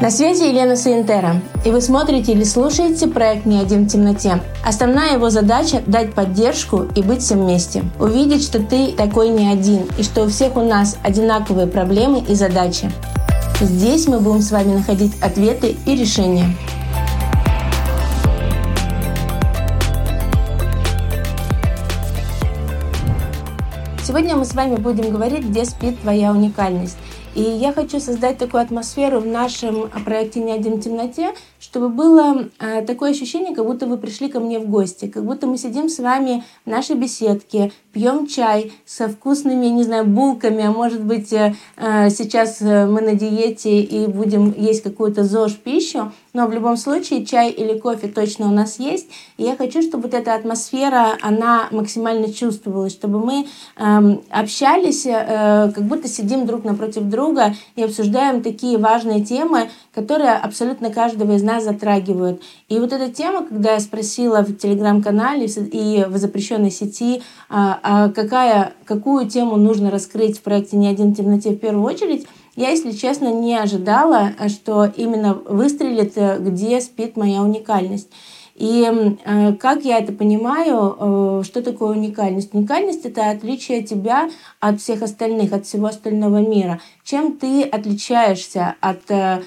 На связи Елена Суинтера, и вы смотрите или слушаете проект «Не один в темноте». Основная его задача – дать поддержку и быть всем вместе. Увидеть, что ты такой не один, и что у всех у нас одинаковые проблемы и задачи. Здесь мы будем с вами находить ответы и решения. Сегодня мы с вами будем говорить, где спит твоя уникальность. И я хочу создать такую атмосферу в нашем проекте «Не один в темноте», чтобы было э, такое ощущение, как будто вы пришли ко мне в гости, как будто мы сидим с вами в нашей беседке, пьем чай со вкусными, не знаю, булками, а может быть э, э сейчас мы на диете и будем есть какую-то ЗОЖ пищу, но в любом случае чай или кофе точно у нас есть. И я хочу, чтобы вот эта атмосфера, она максимально чувствовалась, чтобы мы э, общались, э, как будто сидим друг напротив друга и обсуждаем такие важные темы, которые абсолютно каждого из нас затрагивают. И вот эта тема, когда я спросила в телеграм-канале и в запрещенной сети, а, а какая, какую тему нужно раскрыть в проекте «Не один темноте» в первую очередь, я, если честно, не ожидала, что именно выстрелит, э, где спит моя уникальность. И э, как я это понимаю, э, что такое уникальность? Уникальность это отличие тебя от всех остальных, от всего остального мира. Чем ты отличаешься от э,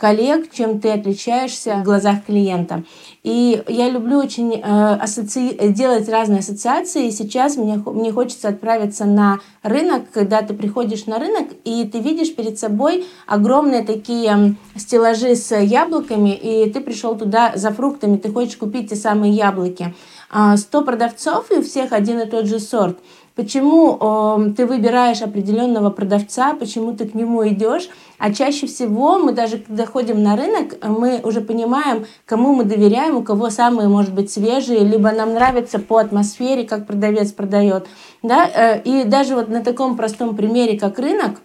коллег, чем ты отличаешься в глазах клиента. И я люблю очень асоци... делать разные ассоциации. Сейчас мне, мне хочется отправиться на рынок, когда ты приходишь на рынок, и ты видишь перед собой огромные такие стеллажи с яблоками, и ты пришел туда за фруктами, ты хочешь купить те самые яблоки. 100 а, продавцов, и у всех один и тот же сорт. Почему э, ты выбираешь определенного продавца, почему ты к нему идешь, а чаще всего мы даже когда ходим на рынок, мы уже понимаем, кому мы доверяем, у кого самые, может быть, свежие, либо нам нравится по атмосфере, как продавец продает. Да? Э, и даже вот на таком простом примере, как рынок,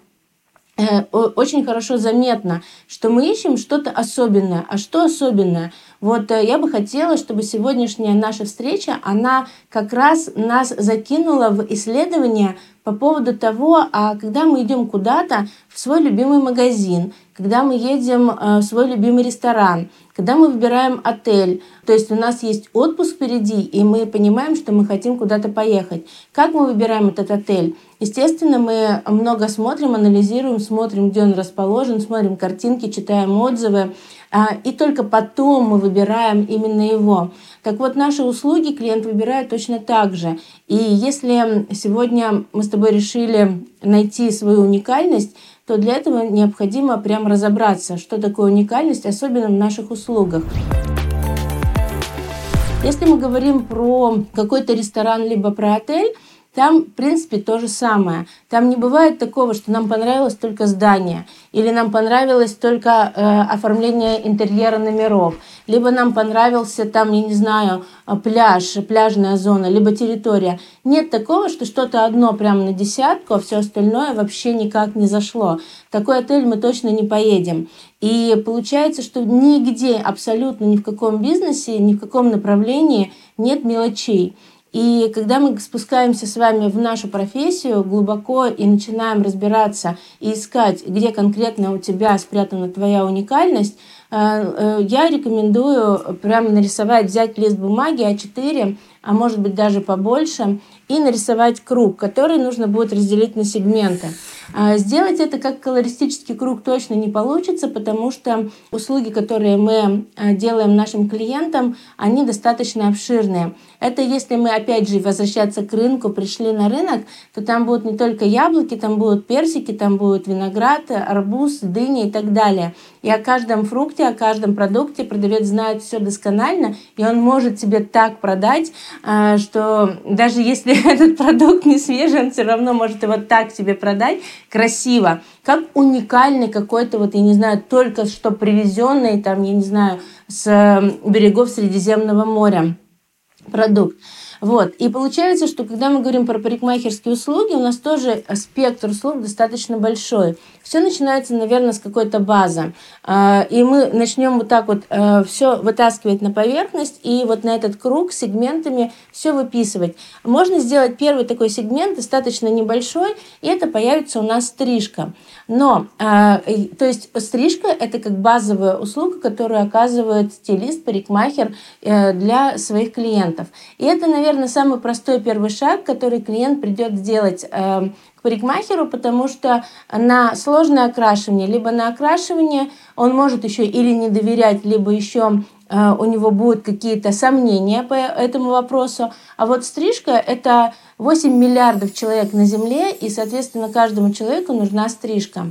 Э, очень хорошо заметно, что мы ищем что-то особенное. А что особенное? Вот э, я бы хотела, чтобы сегодняшняя наша встреча, она как раз нас закинула в исследование по поводу того, а когда мы идем куда-то в свой любимый магазин, когда мы едем э, в свой любимый ресторан, когда мы выбираем отель, то есть у нас есть отпуск впереди, и мы понимаем, что мы хотим куда-то поехать. Как мы выбираем этот отель? Естественно, мы много смотрим, анализируем, смотрим, где он расположен, смотрим картинки, читаем отзывы, и только потом мы выбираем именно его. Так вот, наши услуги клиент выбирает точно так же. И если сегодня мы с тобой решили найти свою уникальность, то для этого необходимо прям разобраться, что такое уникальность, особенно в наших услугах. Если мы говорим про какой-то ресторан либо про отель, там, в принципе, то же самое. Там не бывает такого, что нам понравилось только здание, или нам понравилось только э, оформление интерьера номеров, либо нам понравился там, я не знаю, э, пляж, пляжная зона, либо территория. Нет такого, что что-то одно прямо на десятку, а все остальное вообще никак не зашло. В такой отель мы точно не поедем. И получается, что нигде, абсолютно ни в каком бизнесе, ни в каком направлении нет мелочей. И когда мы спускаемся с вами в нашу профессию глубоко и начинаем разбираться и искать, где конкретно у тебя спрятана твоя уникальность, э, э, я рекомендую прямо нарисовать, взять лист бумаги А4, а может быть даже побольше, и нарисовать круг, который нужно будет разделить на сегменты. А сделать это как колористический круг точно не получится, потому что услуги, которые мы э, делаем нашим клиентам, они достаточно обширные. Это если мы, опять же, возвращаться к рынку, пришли на рынок, то там будут не только яблоки, там будут персики, там будет виноград, арбуз, дыня и так далее. И о каждом фрукте, о каждом продукте продавец знает все досконально, и он может тебе так продать, э, что даже если этот продукт не свежий, он все равно может его так тебе продать, красиво, как уникальный какой-то, вот, я не знаю, только что привезенный, там, я не знаю, с берегов Средиземного моря продукт. Вот. И получается, что когда мы говорим про парикмахерские услуги, у нас тоже спектр услуг достаточно большой. Все начинается, наверное, с какой-то базы. А, и мы начнем вот так вот э, все вытаскивать на поверхность и вот на этот круг сегментами все выписывать. Можно сделать первый такой сегмент, достаточно небольшой, и это появится у нас стрижка. Но, а, то есть стрижка – это как базовая услуга, которую оказывает стилист, парикмахер э, для своих клиентов. И это, наверное, самый простой первый шаг, который клиент придет сделать э, к парикмахеру, потому что на сложное окрашивание, либо на окрашивание он может еще или не доверять, либо еще э, у него будут какие-то сомнения по этому вопросу. А вот стрижка – это 8 миллиардов человек на Земле, и, соответственно, каждому человеку нужна стрижка.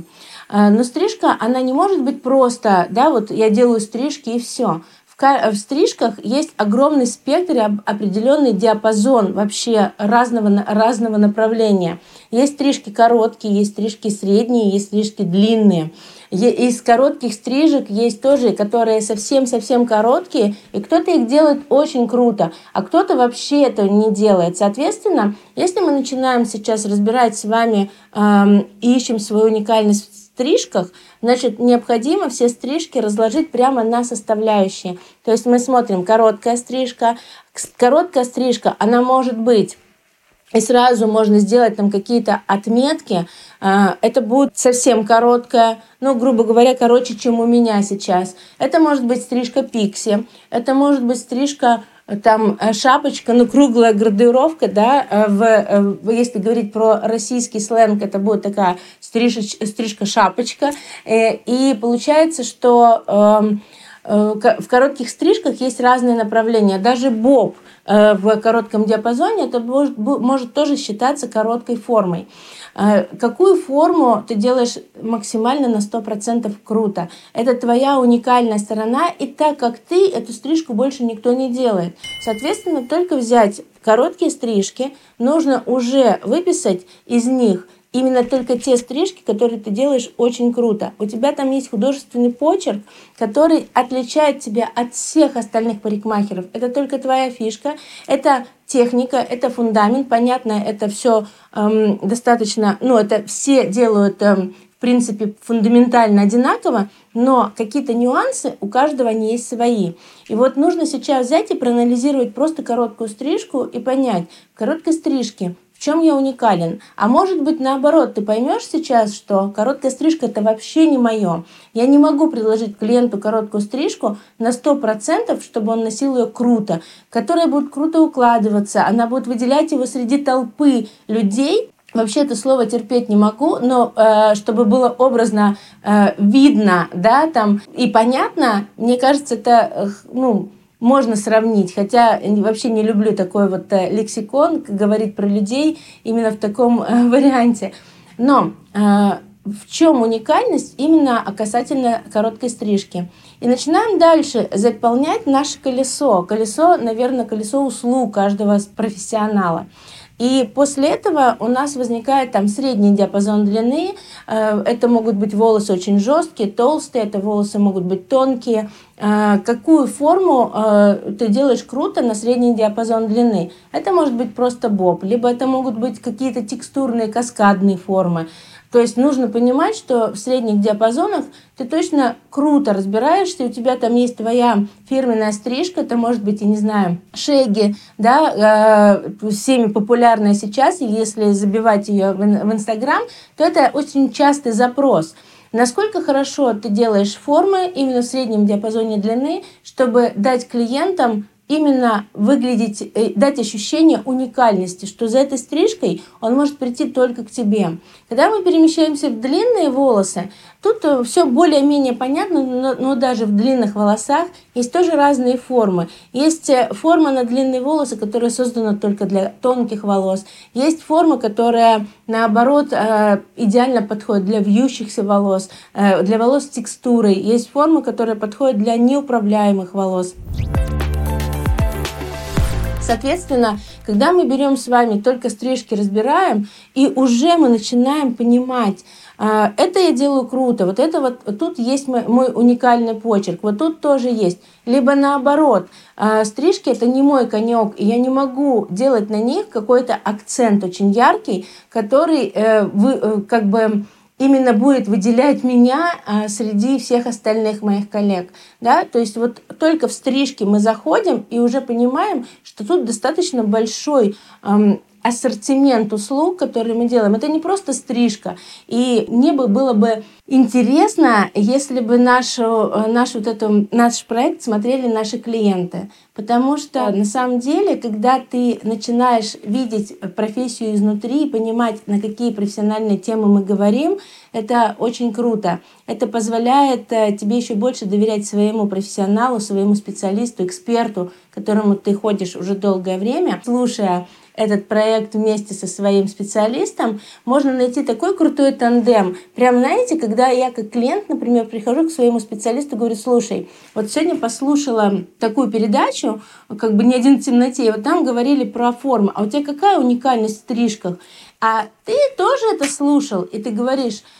Э, но стрижка, она не может быть просто, да, вот я делаю стрижки и все в стрижках есть огромный спектр и определенный диапазон вообще разного, разного направления. Есть стрижки короткие, есть стрижки средние, есть стрижки длинные. Из коротких стрижек есть тоже, которые совсем-совсем короткие, и кто-то их делает очень круто, а кто-то вообще этого не делает. Соответственно, если мы начинаем сейчас разбирать с вами эм, ищем свою уникальность стрижках, значит, необходимо все стрижки разложить прямо на составляющие. То есть мы смотрим короткая стрижка. Короткая стрижка, она может быть и сразу можно сделать там какие-то отметки. А, это будет совсем короткая, ну, грубо говоря, короче, чем у меня сейчас. Это может быть стрижка пикси, это может быть стрижка там э, шапочка, ну, круглая градировка, да, э, э, в, если говорить про российский сленг, это будет такая стриж, стрижка-шапочка, и получается, что эм, в коротких стрижках есть разные направления, даже боб в коротком диапазоне, это может, может тоже считаться короткой формой. А, какую форму ты делаешь максимально на 100% круто? Это твоя уникальная сторона, и так как ты, эту стрижку больше никто не делает. Соответственно, только взять короткие стрижки, нужно уже выписать из них – именно только те стрижки, которые ты делаешь очень круто. У тебя там есть художественный почерк, который отличает тебя от всех остальных парикмахеров. Это только твоя фишка, это техника, это фундамент. Понятно, это все эм, достаточно, ну, это все делают эм, в принципе, фундаментально одинаково, но какие-то нюансы у каждого они есть свои. И вот нужно сейчас взять и проанализировать просто короткую стрижку и понять, в короткой стрижке в чем я уникален. А может быть, наоборот, ты поймешь сейчас, что короткая стрижка это вообще не мое. Я не могу предложить клиенту короткую стрижку на 100%, чтобы он носил ее круто, которая будет круто укладываться, она будет выделять его среди толпы людей, Вообще это слово терпеть не могу, но э, чтобы было образно э, видно, да, там и понятно, мне кажется, это э, ну можно сравнить, хотя вообще не люблю такой вот э, лексикон, говорить про людей именно в таком э, варианте. Но э, в чем уникальность именно касательно короткой стрижки? И начинаем дальше заполнять наше колесо. Колесо, наверное, колесо услуг каждого профессионала. И после этого у нас возникает там средний диапазон длины. Э, это могут быть волосы очень жесткие, толстые, это волосы могут быть тонкие. Э, какую форму э, ты делаешь круто на средний диапазон длины? Это может быть просто боб, либо это могут быть какие-то текстурные каскадные формы. То есть нужно понимать, что в средних диапазонах ты точно круто разбираешься, у тебя там есть твоя фирменная стрижка, это может быть, я не знаю, шеги, да, э, всеми популярная сейчас, если забивать ее в Инстаграм, то это очень частый запрос. Насколько хорошо ты делаешь формы именно в среднем диапазоне длины, чтобы дать клиентам именно выглядеть, э, дать ощущение уникальности, что за этой стрижкой он может прийти только к тебе. Когда мы перемещаемся в длинные волосы, тут э, все более-менее понятно, но, но даже в длинных волосах есть тоже разные формы. Есть э, форма на длинные волосы, которая создана только для тонких волос. Есть форма, которая, наоборот, идеально подходит для вьющихся волос, для волос с текстурой. Есть форма, которая подходит для неуправляемых волос. Соответственно, когда мы берем с вами только стрижки, разбираем, и уже мы начинаем понимать, а, это я делаю круто, вот это вот, тут есть мой, мой уникальный почерк, вот тут тоже есть. Либо наоборот, а, стрижки это не мой конек, и я не могу делать на них какой-то акцент очень яркий, который э, вы, э, как бы именно будет выделять меня а, среди всех остальных моих коллег. Да? То есть вот только в стрижке мы заходим и уже понимаем, что тут достаточно большой ассортимент услуг, которые мы делаем. Это не просто стрижка. И мне бы было бы интересно, если бы нашу, наш, вот эту, наш проект смотрели наши клиенты. Потому что на самом деле, когда ты начинаешь видеть профессию изнутри и понимать, на какие профессиональные темы мы говорим, это очень круто. Это позволяет э, тебе еще больше доверять своему профессионалу, своему специалисту, эксперту, к которому ты ходишь уже долгое время, слушая этот проект вместе со своим специалистом, можно найти такой крутой тандем. Прям, знаете, когда я как клиент, например, прихожу к своему специалисту говорю, слушай, вот сегодня послушала такую передачу, как бы не один в темноте, и вот там говорили про форму, а у тебя какая уникальность в стрижках? А ты тоже это слушал, и ты говоришь, «Э,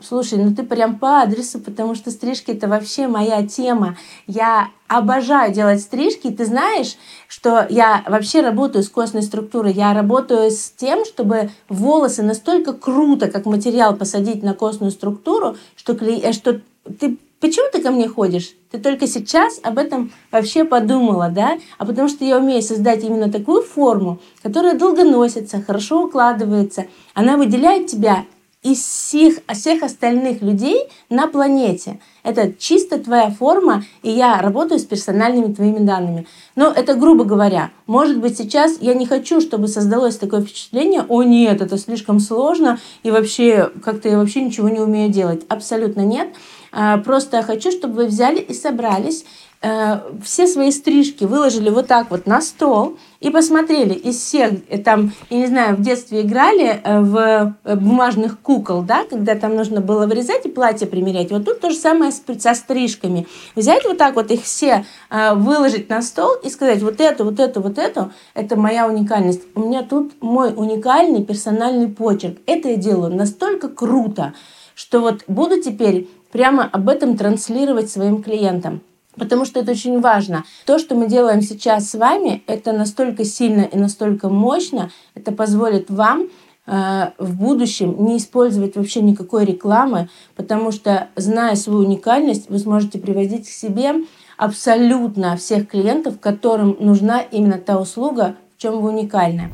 слушай, ну ты прям по адресу, потому что стрижки это вообще моя тема. Я обожаю делать стрижки. Ты знаешь, что я вообще работаю с костной структурой. Я работаю с тем, чтобы волосы настолько круто, как материал, посадить на костную структуру, что, э, что ты Почему ты ко мне ходишь? Ты только сейчас об этом вообще подумала, да? А потому что я умею создать именно такую форму, которая долго носится, хорошо укладывается. Она выделяет тебя из всех, всех остальных людей на планете. Это чисто твоя форма, и я работаю с персональными твоими данными. Но это грубо говоря. Может быть, сейчас я не хочу, чтобы создалось такое впечатление, о нет, это слишком сложно, и вообще как-то я вообще ничего не умею делать. Абсолютно нет. А, просто я хочу, чтобы вы взяли и собрались Э, все свои стрижки выложили вот так вот на стол и посмотрели из всех, э, там, я не знаю, в детстве играли э, в бумажных кукол, да, когда там нужно было вырезать и платье примерять. Вот тут то же самое со стрижками. Взять вот так вот их все, выложить на стол и сказать, вот это, вот это, вот это, это моя уникальность. У меня тут мой уникальный персональный почерк. Это я делаю настолько круто, что вот буду теперь прямо об этом транслировать своим клиентам потому что это очень важно. То, что мы делаем сейчас с вами, это настолько сильно и настолько мощно, это позволит вам э, в будущем не использовать вообще никакой рекламы, потому что, зная свою уникальность, вы сможете привозить к себе абсолютно всех клиентов, которым нужна именно та услуга, в чем вы уникальны.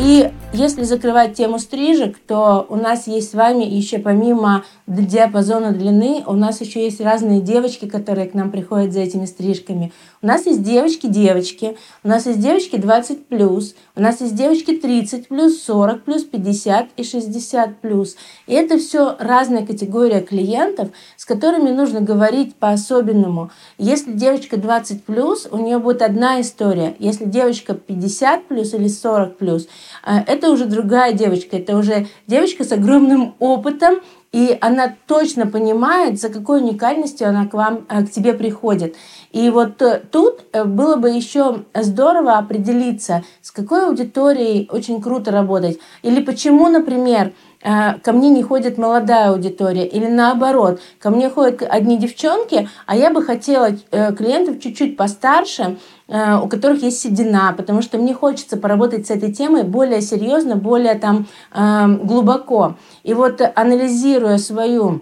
И если закрывать тему стрижек, то у нас есть с вами еще помимо диапазона длины, у нас еще есть разные девочки, которые к нам приходят за этими стрижками. У нас есть девочки-девочки, у нас есть девочки 20 плюс, у нас есть девочки 30 плюс, 40 плюс, 50 и 60 плюс. И это все разная категория клиентов, с которыми нужно говорить по-особенному. Если девочка 20 плюс, у нее будет одна история. Если девочка 50 плюс или 40 плюс, э, это это уже другая девочка, это уже девочка с огромным опытом, и она точно понимает, за какой уникальностью она к вам, э, к тебе приходит. И вот э, тут э, было бы еще здорово определиться, с какой аудиторией очень круто работать. Или почему, например, ко мне не ходит молодая аудитория, или наоборот, ко мне ходят одни девчонки, а я бы хотела клиентов чуть-чуть постарше, Э, у которых есть седина, потому что мне хочется поработать с этой темой более серьезно, более там эм, глубоко. И вот анализируя свою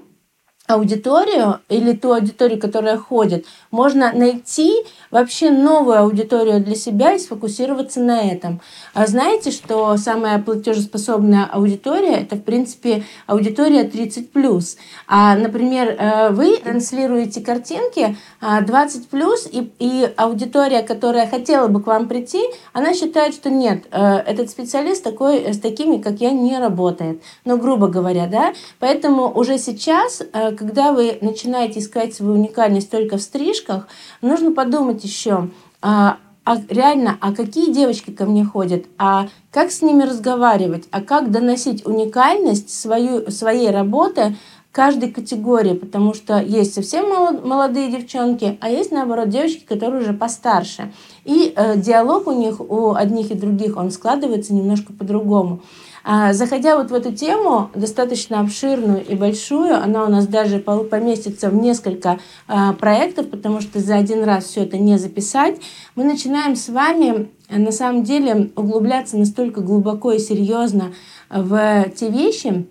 аудиторию или ту аудиторию, которая ходит, можно найти вообще новую аудиторию для себя и сфокусироваться на этом. А знаете, что самая платежеспособная аудитория – это, в принципе, аудитория 30+. А, например, э, вы транслируете картинки 20+, а, и, и аудитория, которая хотела бы к вам прийти, она считает, что нет, э, этот специалист такой, с такими, как я, не работает. Ну, грубо говоря, да. Поэтому уже сейчас, э, когда вы начинаете искать свою уникальность только в стрижках, нужно подумать еще, а, а реально, а какие девочки ко мне ходят, а как с ними разговаривать, а как доносить уникальность свою, своей работы каждой категории, потому что есть совсем молодые девчонки, а есть, наоборот, девочки, которые уже постарше. И э, диалог у них, у одних и других, он складывается немножко по-другому. А, заходя вот в эту тему, достаточно обширную и большую, она у нас даже поместится в несколько а, проектов, потому что за один раз все это не записать, мы начинаем с вами на самом деле углубляться настолько глубоко и серьезно в те вещи,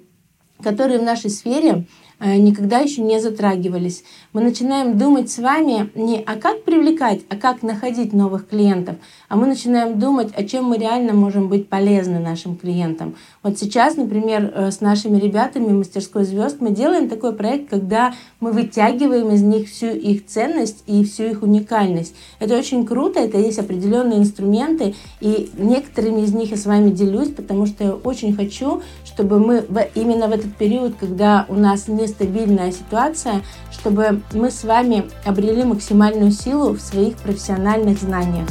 которые в нашей сфере никогда еще не затрагивались. Мы начинаем думать с вами не о как привлекать, а как находить новых клиентов, а мы начинаем думать, о чем мы реально можем быть полезны нашим клиентам. Вот сейчас, например, э, с нашими ребятами мастерской звезд мы делаем такой проект, когда мы вытягиваем из них всю их ценность и всю их уникальность. Это очень круто, это есть определенные инструменты, и некоторыми из них я с вами делюсь, потому что я очень хочу, чтобы мы именно в этот период, когда у нас не нестабильная ситуация, чтобы мы с вами обрели максимальную силу в своих профессиональных знаниях.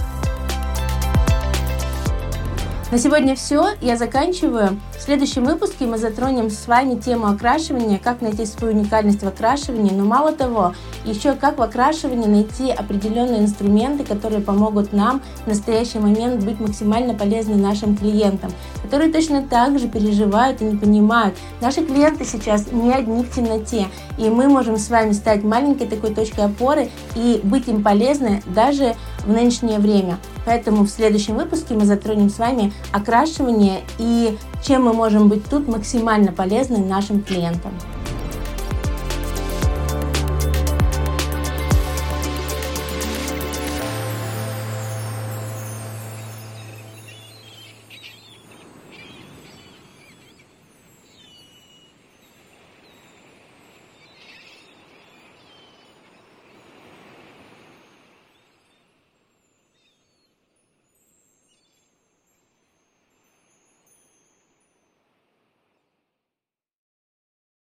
На сегодня все. Я заканчиваю. В следующем выпуске мы затронем с вами тему окрашивания, как найти свою уникальность в окрашивании, но мало того, еще как в окрашивании найти определенные инструменты, которые помогут нам в настоящий момент быть максимально полезны нашим клиентам, которые точно так же переживают и не понимают. Наши клиенты сейчас не одни в темноте, и мы можем с вами стать маленькой такой точкой опоры и быть им полезны даже в нынешнее время. Поэтому в следующем выпуске мы затронем с вами окрашивание и чем мы можем быть тут максимально полезны нашим клиентам.